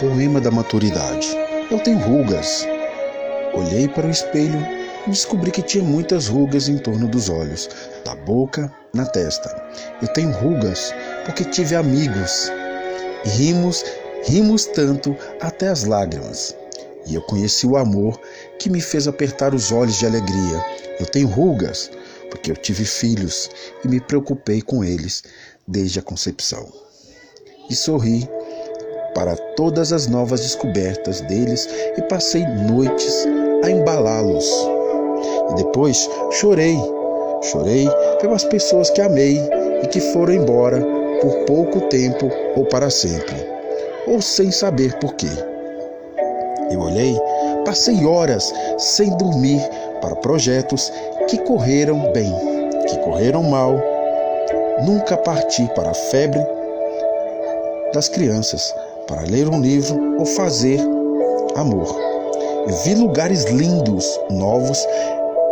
Poema da maturidade. Eu tenho rugas. Olhei para o espelho e descobri que tinha muitas rugas em torno dos olhos, da boca, na testa. Eu tenho rugas porque tive amigos. Rimos, rimos tanto até as lágrimas. E eu conheci o amor que me fez apertar os olhos de alegria. Eu tenho rugas porque eu tive filhos e me preocupei com eles desde a concepção. E sorri para todas as novas descobertas deles e passei noites a embalá-los. E depois chorei, chorei pelas pessoas que amei e que foram embora por pouco tempo ou para sempre, ou sem saber por quê. Eu olhei, passei horas sem dormir para projetos que correram bem, que correram mal. Nunca parti para a febre das crianças, para ler um livro ou fazer amor. Vi lugares lindos, novos,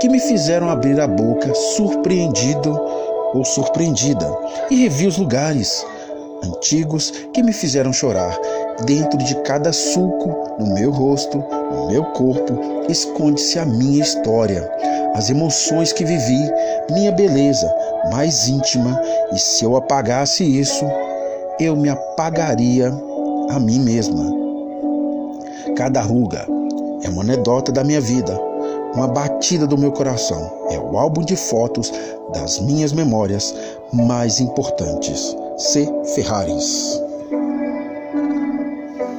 que me fizeram abrir a boca, surpreendido ou surpreendida, e revi os lugares antigos que me fizeram chorar. Dentro de cada sulco, no meu rosto, no meu corpo, esconde-se a minha história, as emoções que vivi, minha beleza mais íntima, e se eu apagasse isso, eu me apagaria a mim mesma. Cada ruga é uma anedota da minha vida, uma batida do meu coração. É o álbum de fotos das minhas memórias mais importantes. C. Ferraris.